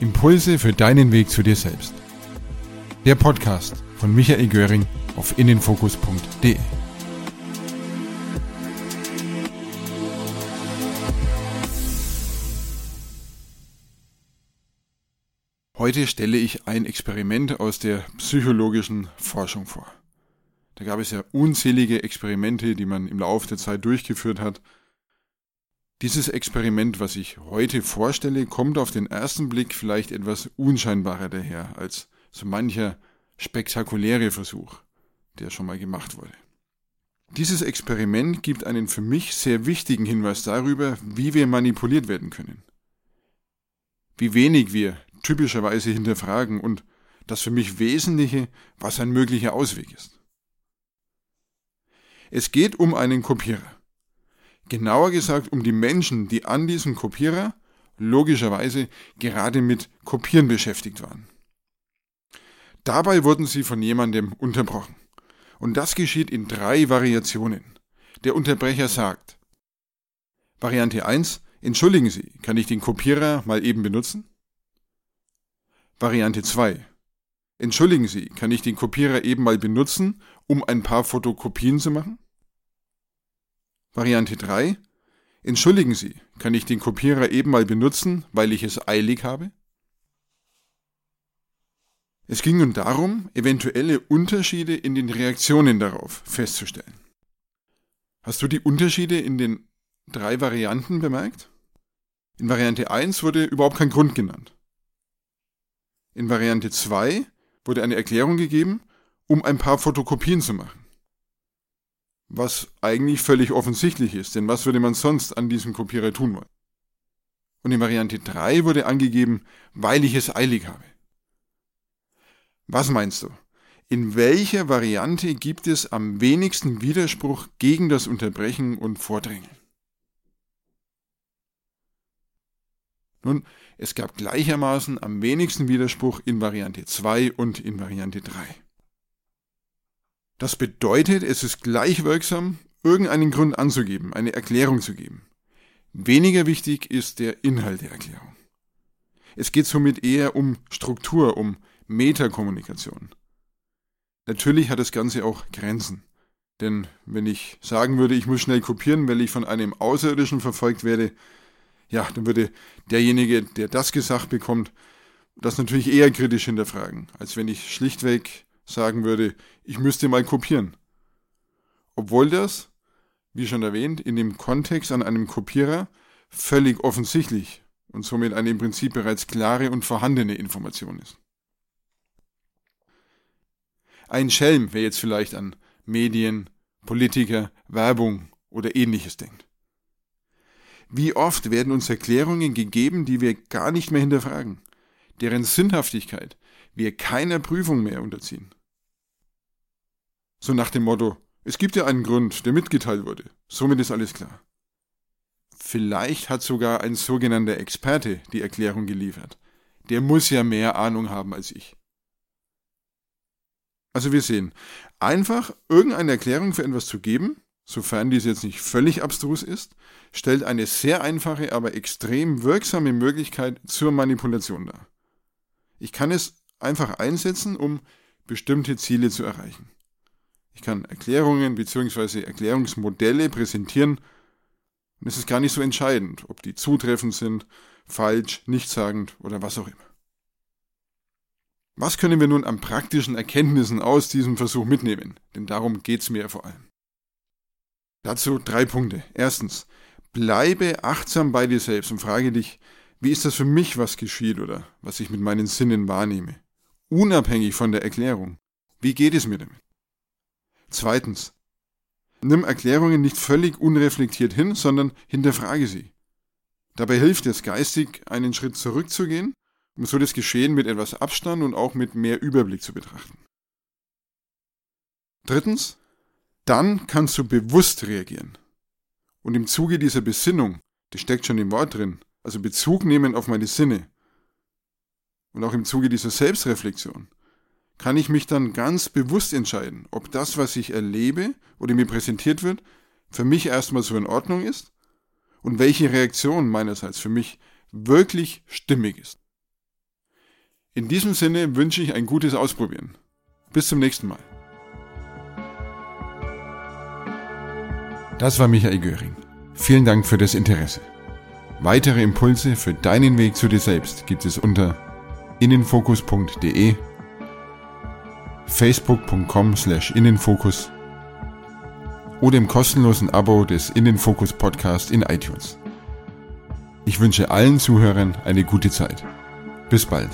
Impulse für deinen Weg zu dir selbst. Der Podcast von Michael Göring auf innenfokus.de. Heute stelle ich ein Experiment aus der psychologischen Forschung vor. Da gab es ja unzählige Experimente, die man im Laufe der Zeit durchgeführt hat, dieses Experiment, was ich heute vorstelle, kommt auf den ersten Blick vielleicht etwas unscheinbarer daher als so mancher spektakuläre Versuch, der schon mal gemacht wurde. Dieses Experiment gibt einen für mich sehr wichtigen Hinweis darüber, wie wir manipuliert werden können. Wie wenig wir typischerweise hinterfragen und das für mich Wesentliche, was ein möglicher Ausweg ist. Es geht um einen Kopierer. Genauer gesagt um die Menschen, die an diesem Kopierer logischerweise gerade mit Kopieren beschäftigt waren. Dabei wurden sie von jemandem unterbrochen. Und das geschieht in drei Variationen. Der Unterbrecher sagt, Variante 1, entschuldigen Sie, kann ich den Kopierer mal eben benutzen? Variante 2, entschuldigen Sie, kann ich den Kopierer eben mal benutzen, um ein paar Fotokopien zu machen? Variante 3. Entschuldigen Sie, kann ich den Kopierer eben mal benutzen, weil ich es eilig habe? Es ging nun darum, eventuelle Unterschiede in den Reaktionen darauf festzustellen. Hast du die Unterschiede in den drei Varianten bemerkt? In Variante 1 wurde überhaupt kein Grund genannt. In Variante 2 wurde eine Erklärung gegeben, um ein paar Fotokopien zu machen was eigentlich völlig offensichtlich ist, denn was würde man sonst an diesem Kopierer tun wollen? Und in Variante 3 wurde angegeben, weil ich es eilig habe. Was meinst du? In welcher Variante gibt es am wenigsten Widerspruch gegen das Unterbrechen und Vordrängeln? Nun, es gab gleichermaßen am wenigsten Widerspruch in Variante 2 und in Variante 3. Das bedeutet, es ist gleich wirksam, irgendeinen Grund anzugeben, eine Erklärung zu geben. Weniger wichtig ist der Inhalt der Erklärung. Es geht somit eher um Struktur, um Metakommunikation. Natürlich hat das Ganze auch Grenzen. Denn wenn ich sagen würde, ich muss schnell kopieren, weil ich von einem Außerirdischen verfolgt werde, ja, dann würde derjenige, der das gesagt bekommt, das natürlich eher kritisch hinterfragen, als wenn ich schlichtweg sagen würde, ich müsste mal kopieren. Obwohl das, wie schon erwähnt, in dem Kontext an einem Kopierer völlig offensichtlich und somit eine im Prinzip bereits klare und vorhandene Information ist. Ein Schelm, wer jetzt vielleicht an Medien, Politiker, Werbung oder ähnliches denkt. Wie oft werden uns Erklärungen gegeben, die wir gar nicht mehr hinterfragen, deren Sinnhaftigkeit wir keiner Prüfung mehr unterziehen. So nach dem Motto, es gibt ja einen Grund, der mitgeteilt wurde. Somit ist alles klar. Vielleicht hat sogar ein sogenannter Experte die Erklärung geliefert. Der muss ja mehr Ahnung haben als ich. Also wir sehen, einfach irgendeine Erklärung für etwas zu geben, sofern dies jetzt nicht völlig abstrus ist, stellt eine sehr einfache, aber extrem wirksame Möglichkeit zur Manipulation dar. Ich kann es einfach einsetzen, um bestimmte Ziele zu erreichen. Ich kann Erklärungen bzw. Erklärungsmodelle präsentieren und es ist gar nicht so entscheidend, ob die zutreffend sind, falsch, nichtssagend oder was auch immer. Was können wir nun an praktischen Erkenntnissen aus diesem Versuch mitnehmen? Denn darum geht es mir vor allem. Dazu drei Punkte. Erstens, bleibe achtsam bei dir selbst und frage dich, wie ist das für mich, was geschieht oder was ich mit meinen Sinnen wahrnehme? Unabhängig von der Erklärung. Wie geht es mir damit? Zweitens. Nimm Erklärungen nicht völlig unreflektiert hin, sondern hinterfrage sie. Dabei hilft es geistig, einen Schritt zurückzugehen, um so das Geschehen mit etwas Abstand und auch mit mehr Überblick zu betrachten. Drittens. Dann kannst du bewusst reagieren. Und im Zuge dieser Besinnung, das steckt schon im Wort drin, also Bezug nehmen auf meine Sinne, und auch im Zuge dieser Selbstreflexion, kann ich mich dann ganz bewusst entscheiden, ob das, was ich erlebe oder mir präsentiert wird, für mich erstmal so in Ordnung ist und welche Reaktion meinerseits für mich wirklich stimmig ist. In diesem Sinne wünsche ich ein gutes Ausprobieren. Bis zum nächsten Mal. Das war Michael Göring. Vielen Dank für das Interesse. Weitere Impulse für deinen Weg zu dir selbst gibt es unter innenfokus.de, facebook.com slash innenfokus oder im kostenlosen Abo des Innenfokus Podcast in iTunes. Ich wünsche allen Zuhörern eine gute Zeit. Bis bald.